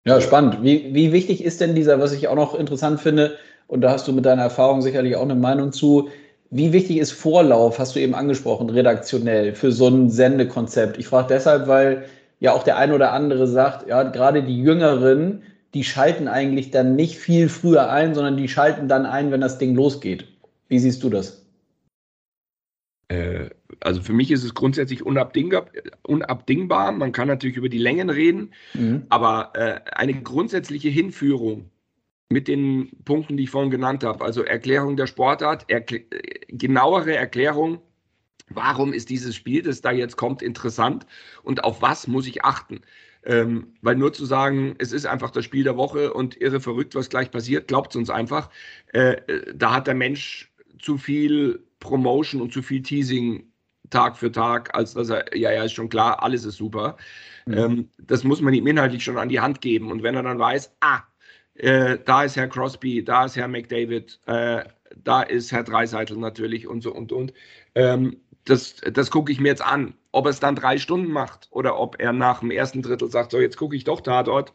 Ja, spannend. Wie, wie wichtig ist denn dieser, was ich auch noch interessant finde, und da hast du mit deiner Erfahrung sicherlich auch eine Meinung zu, wie wichtig ist Vorlauf, hast du eben angesprochen, redaktionell für so ein Sendekonzept? Ich frage deshalb, weil ja auch der ein oder andere sagt, ja, gerade die Jüngeren, die schalten eigentlich dann nicht viel früher ein, sondern die schalten dann ein, wenn das Ding losgeht. Wie siehst du das? Äh, also für mich ist es grundsätzlich unabdingbar. unabdingbar. Man kann natürlich über die Längen reden, mhm. aber äh, eine grundsätzliche Hinführung mit den Punkten, die ich vorhin genannt habe, also Erklärung der Sportart, erkl genauere Erklärung, warum ist dieses Spiel, das da jetzt kommt, interessant und auf was muss ich achten. Ähm, weil nur zu sagen, es ist einfach das Spiel der Woche und irre verrückt, was gleich passiert, glaubt es uns einfach. Äh, da hat der Mensch zu viel Promotion und zu viel Teasing Tag für Tag, als dass er, ja, ja, ist schon klar, alles ist super. Mhm. Ähm, das muss man ihm inhaltlich schon an die Hand geben. Und wenn er dann weiß, ah, äh, da ist Herr Crosby, da ist Herr McDavid, äh, da ist Herr Dreiseitel natürlich und so und und. Ähm, das, das gucke ich mir jetzt an. Ob er es dann drei Stunden macht oder ob er nach dem ersten Drittel sagt, so jetzt gucke ich doch Tatort.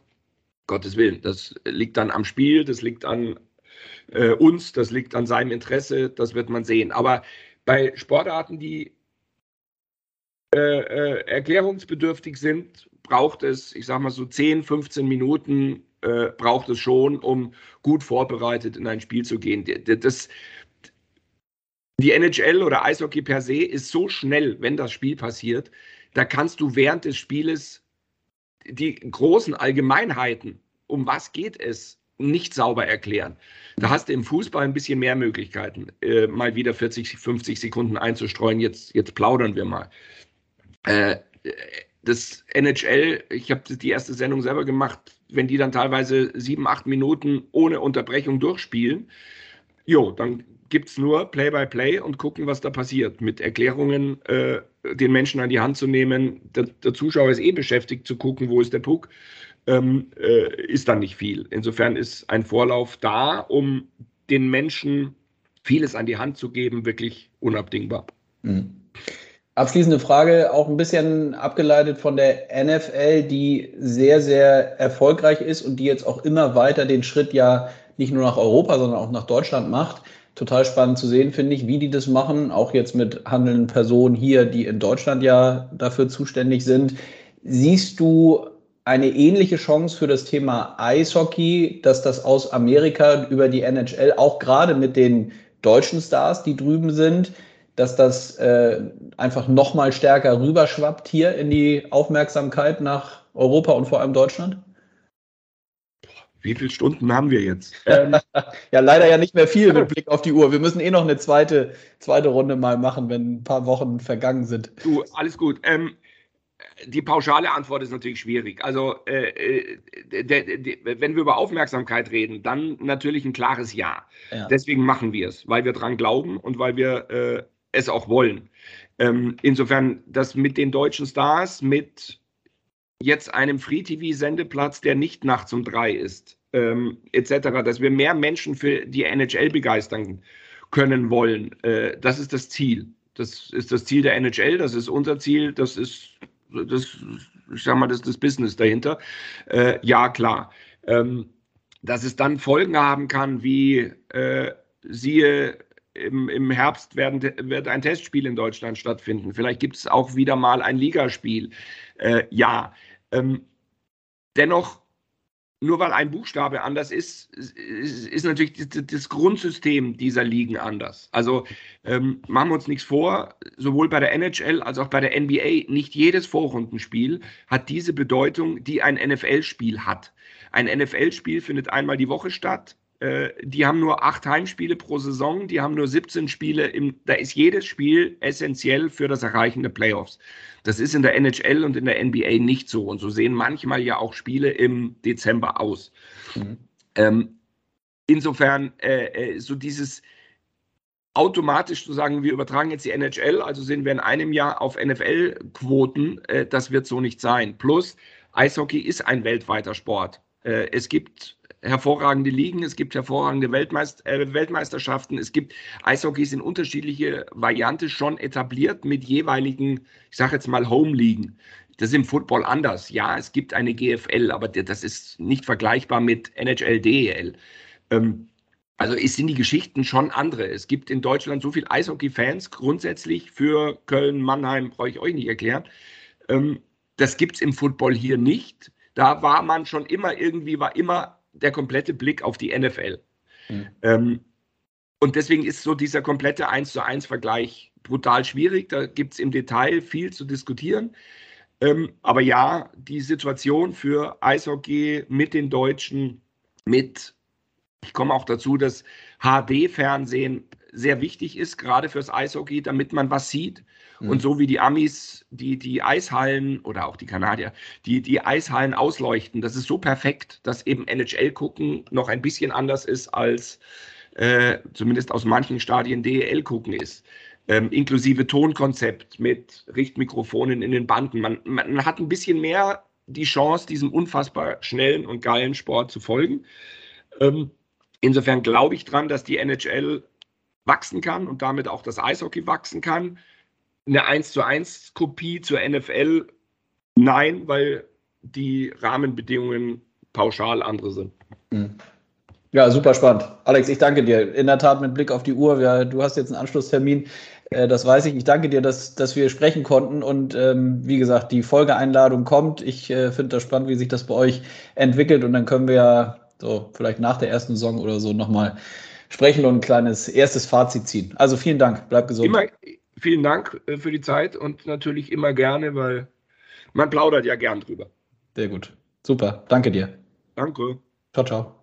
Gottes Willen, das liegt dann am Spiel, das liegt an äh, uns, das liegt an seinem Interesse, das wird man sehen. Aber bei Sportarten, die äh, äh, erklärungsbedürftig sind, braucht es, ich sage mal so 10, 15 Minuten, äh, braucht es schon, um gut vorbereitet in ein Spiel zu gehen. Das, die NHL oder Eishockey per se ist so schnell, wenn das Spiel passiert, da kannst du während des Spieles die großen Allgemeinheiten, um was geht es, nicht sauber erklären. Da hast du im Fußball ein bisschen mehr Möglichkeiten, äh, mal wieder 40, 50 Sekunden einzustreuen. Jetzt, jetzt plaudern wir mal. Äh, das NHL, ich habe die erste Sendung selber gemacht, wenn die dann teilweise sieben, acht Minuten ohne Unterbrechung durchspielen, jo, dann gibt es nur Play-by-Play -play und gucken, was da passiert. Mit Erklärungen äh, den Menschen an die Hand zu nehmen. Der, der, Zuschauer ist eh beschäftigt zu gucken, wo ist der Puck. Ähm, äh, ist dann nicht viel. Insofern ist ein Vorlauf da, um den Menschen vieles an die Hand zu geben, wirklich unabdingbar. Mhm. Abschließende Frage, auch ein bisschen abgeleitet von der NFL, die sehr, sehr erfolgreich ist und die jetzt auch immer weiter den Schritt ja nicht nur nach Europa, sondern auch nach Deutschland macht total spannend zu sehen, finde ich, wie die das machen. Auch jetzt mit handelnden Personen hier, die in Deutschland ja dafür zuständig sind. Siehst du eine ähnliche Chance für das Thema Eishockey, dass das aus Amerika über die NHL, auch gerade mit den deutschen Stars, die drüben sind, dass das äh, einfach noch mal stärker rüberschwappt hier in die Aufmerksamkeit nach Europa und vor allem Deutschland? Wie viele Stunden haben wir jetzt? Ähm, ja, leider ja nicht mehr viel mit Blick auf die Uhr. Wir müssen eh noch eine zweite, zweite Runde mal machen, wenn ein paar Wochen vergangen sind. Du, alles gut. Ähm, die pauschale Antwort ist natürlich schwierig. Also, äh, äh de, de, wenn wir über Aufmerksamkeit reden, dann natürlich ein klares Ja. ja. Deswegen machen wir es, weil wir dran glauben und weil wir äh, es auch wollen. Ähm, insofern, das mit den deutschen Stars, mit jetzt einem Free-TV-Sendeplatz, der nicht nachts um drei ist, ähm, etc., dass wir mehr Menschen für die NHL begeistern können wollen. Äh, das ist das Ziel. Das ist das Ziel der NHL, das ist unser Ziel, das ist, das, ich sag mal, das das Business dahinter. Äh, ja, klar. Ähm, dass es dann Folgen haben kann, wie äh, siehe im, im Herbst werden, wird ein Testspiel in Deutschland stattfinden. Vielleicht gibt es auch wieder mal ein Ligaspiel. Äh, ja, ähm, dennoch, nur weil ein Buchstabe anders ist, ist, ist natürlich das, Grundsystem dieser Ligen anders. Also ähm, machen wir uns nichts vor, sowohl bei der NHL als auch bei der NBA, nicht jedes Vorrundenspiel hat diese Bedeutung, die ein NFL-Spiel hat. Ein NFL-Spiel findet einmal die Woche statt die haben nur acht Heimspiele pro Saison, die haben nur 17 Spiele. Im, da ist jedes Spiel essentiell für das Erreichen der Playoffs. Das ist in der NHL und in der NBA nicht so. Und so sehen manchmal ja auch Spiele im Dezember aus. Mhm. Ähm, insofern, äh, äh so dieses automatisch zu sagen, wir übertragen jetzt die NHL, also sind wir in einem Jahr auf NFL-Quoten, äh, das wird so nicht sein. Plus, Eishockey ist ein weltweiter Sport. Äh, es gibt hervorragende Ligen, es gibt hervorragende Weltmeist äh, Weltmeisterschaften, es gibt Eishockey in unterschiedliche Variante schon etabliert mit jeweiligen, ich sage jetzt mal Home-Ligen. Das ist im Football anders. Ja, es gibt eine GFL, aber das ist nicht vergleichbar mit NHL, DEL. Ähm, also sind die Geschichten schon andere. Es gibt in Deutschland so viele Eishockey-Fans grundsätzlich für Köln, Mannheim, brauche ich euch nicht erklären. Ähm, das gibt es im Football hier nicht. Da war man schon immer irgendwie, war immer der komplette Blick auf die NFL. Mhm. Ähm, und deswegen ist so dieser komplette 1 zu 1 Vergleich brutal schwierig. Da gibt es im Detail viel zu diskutieren. Ähm, aber ja, die Situation für Eishockey mit den Deutschen, mit, ich komme auch dazu, dass HD-Fernsehen sehr wichtig ist, gerade fürs Eishockey, damit man was sieht. Mhm. Und so wie die Amis, die, die Eishallen oder auch die Kanadier, die, die Eishallen ausleuchten, das ist so perfekt, dass eben NHL gucken noch ein bisschen anders ist als äh, zumindest aus manchen Stadien DEL gucken ist. Ähm, inklusive Tonkonzept mit Richtmikrofonen in den Banden. Man, man hat ein bisschen mehr die Chance, diesem unfassbar schnellen und geilen Sport zu folgen. Ähm, insofern glaube ich dran, dass die NHL wachsen kann und damit auch das Eishockey wachsen kann. Eine 1 zu 1 Kopie zur NFL, nein, weil die Rahmenbedingungen pauschal andere sind. Hm. Ja, super spannend. Alex, ich danke dir. In der Tat mit Blick auf die Uhr, wir, du hast jetzt einen Anschlusstermin, äh, das weiß ich. Ich danke dir, dass, dass wir sprechen konnten und ähm, wie gesagt, die Folgeeinladung kommt. Ich äh, finde das spannend, wie sich das bei euch entwickelt und dann können wir ja so vielleicht nach der ersten Saison oder so nochmal sprechen und ein kleines erstes Fazit ziehen. Also vielen Dank, bleib gesund. Immer, vielen Dank äh, für die Zeit und natürlich immer gerne, weil man plaudert ja gern drüber. Sehr gut. Super. Danke dir. Danke. Ciao, ciao.